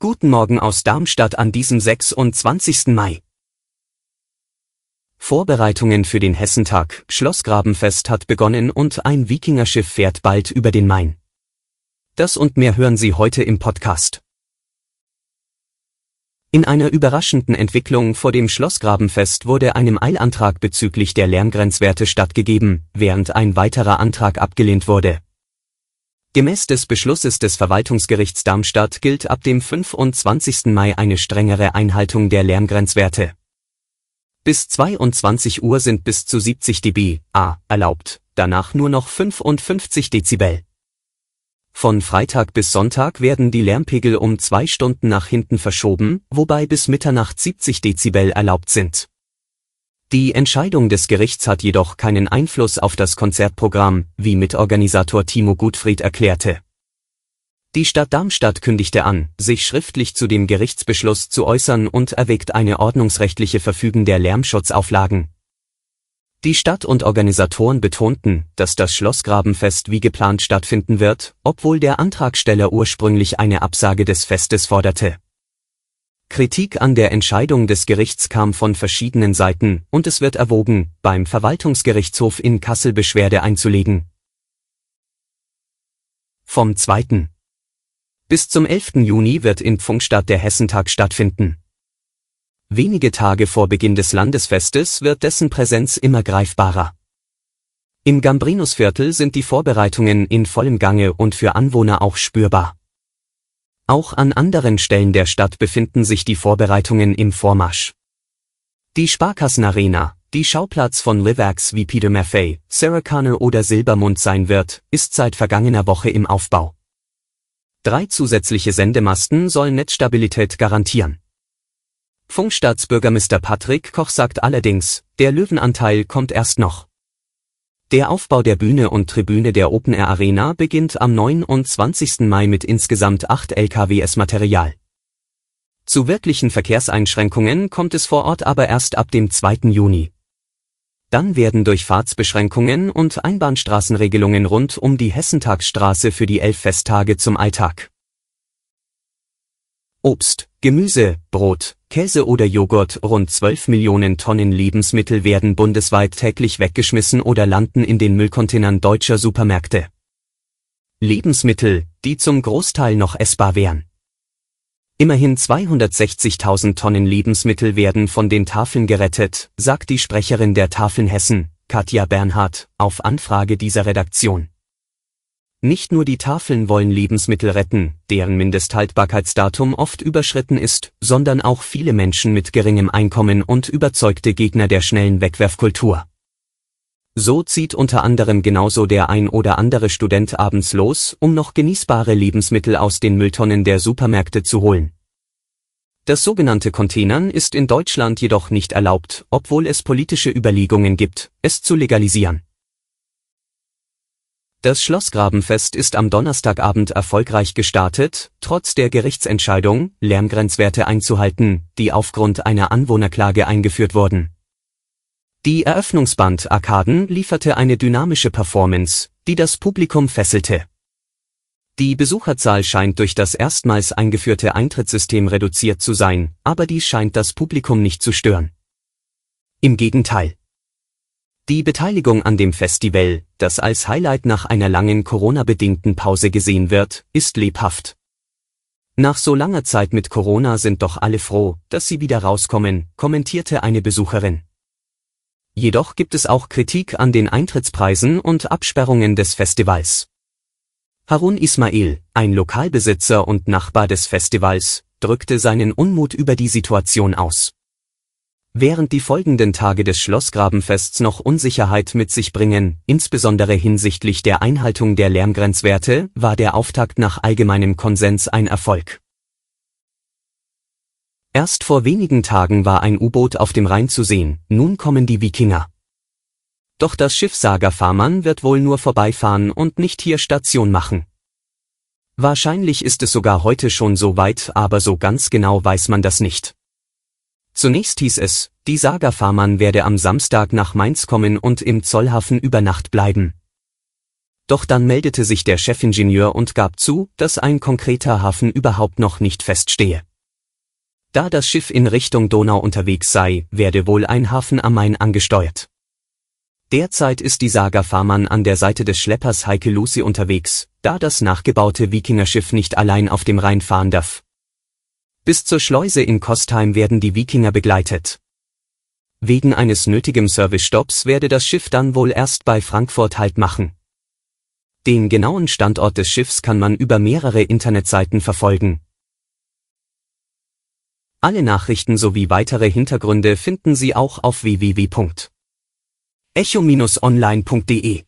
Guten Morgen aus Darmstadt an diesem 26. Mai. Vorbereitungen für den Hessentag, Schlossgrabenfest hat begonnen und ein Wikingerschiff fährt bald über den Main. Das und mehr hören Sie heute im Podcast. In einer überraschenden Entwicklung vor dem Schlossgrabenfest wurde einem Eilantrag bezüglich der Lärmgrenzwerte stattgegeben, während ein weiterer Antrag abgelehnt wurde. Gemäß des Beschlusses des Verwaltungsgerichts Darmstadt gilt ab dem 25. Mai eine strengere Einhaltung der Lärmgrenzwerte. Bis 22 Uhr sind bis zu 70 dB A erlaubt, danach nur noch 55 Dezibel. Von Freitag bis Sonntag werden die Lärmpegel um zwei Stunden nach hinten verschoben, wobei bis Mitternacht 70 Dezibel erlaubt sind. Die Entscheidung des Gerichts hat jedoch keinen Einfluss auf das Konzertprogramm, wie Mitorganisator Timo Gutfried erklärte. Die Stadt Darmstadt kündigte an, sich schriftlich zu dem Gerichtsbeschluss zu äußern und erwägt eine ordnungsrechtliche Verfügung der Lärmschutzauflagen, die Stadt und Organisatoren betonten, dass das Schlossgrabenfest wie geplant stattfinden wird, obwohl der Antragsteller ursprünglich eine Absage des Festes forderte. Kritik an der Entscheidung des Gerichts kam von verschiedenen Seiten und es wird erwogen, beim Verwaltungsgerichtshof in Kassel Beschwerde einzulegen. Vom 2. Bis zum 11. Juni wird in Pfungstadt der Hessentag stattfinden. Wenige Tage vor Beginn des Landesfestes wird dessen Präsenz immer greifbarer. Im Gambrinusviertel sind die Vorbereitungen in vollem Gange und für Anwohner auch spürbar. Auch an anderen Stellen der Stadt befinden sich die Vorbereitungen im Vormarsch. Die Sparkassenarena, die Schauplatz von Liveacts wie Peter Maffei, Sarah Connor oder Silbermund sein wird, ist seit vergangener Woche im Aufbau. Drei zusätzliche Sendemasten sollen Netzstabilität garantieren. Funkstaatsbürgermeister Patrick Koch sagt allerdings, der Löwenanteil kommt erst noch. Der Aufbau der Bühne und Tribüne der Open Air Arena beginnt am 29. Mai mit insgesamt 8 LKWs Material. Zu wirklichen Verkehrseinschränkungen kommt es vor Ort aber erst ab dem 2. Juni. Dann werden durch Fahrtsbeschränkungen und Einbahnstraßenregelungen rund um die Hessentagsstraße für die elf Festtage zum Alltag. Obst, Gemüse, Brot, Käse oder Joghurt, rund 12 Millionen Tonnen Lebensmittel werden bundesweit täglich weggeschmissen oder landen in den Müllcontainern deutscher Supermärkte. Lebensmittel, die zum Großteil noch essbar wären. Immerhin 260.000 Tonnen Lebensmittel werden von den Tafeln gerettet, sagt die Sprecherin der Tafeln Hessen, Katja Bernhard, auf Anfrage dieser Redaktion. Nicht nur die Tafeln wollen Lebensmittel retten, deren Mindesthaltbarkeitsdatum oft überschritten ist, sondern auch viele Menschen mit geringem Einkommen und überzeugte Gegner der schnellen Wegwerfkultur. So zieht unter anderem genauso der ein oder andere Student abends los, um noch genießbare Lebensmittel aus den Mülltonnen der Supermärkte zu holen. Das sogenannte Containern ist in Deutschland jedoch nicht erlaubt, obwohl es politische Überlegungen gibt, es zu legalisieren. Das Schlossgrabenfest ist am Donnerstagabend erfolgreich gestartet, trotz der Gerichtsentscheidung, Lärmgrenzwerte einzuhalten, die aufgrund einer Anwohnerklage eingeführt wurden. Die Eröffnungsband Arkaden lieferte eine dynamische Performance, die das Publikum fesselte. Die Besucherzahl scheint durch das erstmals eingeführte Eintrittssystem reduziert zu sein, aber dies scheint das Publikum nicht zu stören. Im Gegenteil. Die Beteiligung an dem Festival, das als Highlight nach einer langen Corona-bedingten Pause gesehen wird, ist lebhaft. Nach so langer Zeit mit Corona sind doch alle froh, dass sie wieder rauskommen, kommentierte eine Besucherin. Jedoch gibt es auch Kritik an den Eintrittspreisen und Absperrungen des Festivals. Harun Ismail, ein Lokalbesitzer und Nachbar des Festivals, drückte seinen Unmut über die Situation aus. Während die folgenden Tage des Schlossgrabenfests noch Unsicherheit mit sich bringen, insbesondere hinsichtlich der Einhaltung der Lärmgrenzwerte, war der Auftakt nach allgemeinem Konsens ein Erfolg. Erst vor wenigen Tagen war ein U-Boot auf dem Rhein zu sehen, nun kommen die Wikinger. Doch das Schiff Saga Farman wird wohl nur vorbeifahren und nicht hier Station machen. Wahrscheinlich ist es sogar heute schon so weit, aber so ganz genau weiß man das nicht. Zunächst hieß es, die Saga Farman werde am Samstag nach Mainz kommen und im Zollhafen über Nacht bleiben. Doch dann meldete sich der Chefingenieur und gab zu, dass ein konkreter Hafen überhaupt noch nicht feststehe. Da das Schiff in Richtung Donau unterwegs sei, werde wohl ein Hafen am Main angesteuert. Derzeit ist die Saga Farman an der Seite des Schleppers Heike Lucy unterwegs, da das nachgebaute Wikingerschiff nicht allein auf dem Rhein fahren darf. Bis zur Schleuse in Kostheim werden die Wikinger begleitet. Wegen eines nötigen Servicestopps werde das Schiff dann wohl erst bei Frankfurt Halt machen. Den genauen Standort des Schiffs kann man über mehrere Internetseiten verfolgen. Alle Nachrichten sowie weitere Hintergründe finden Sie auch auf www.echo-online.de.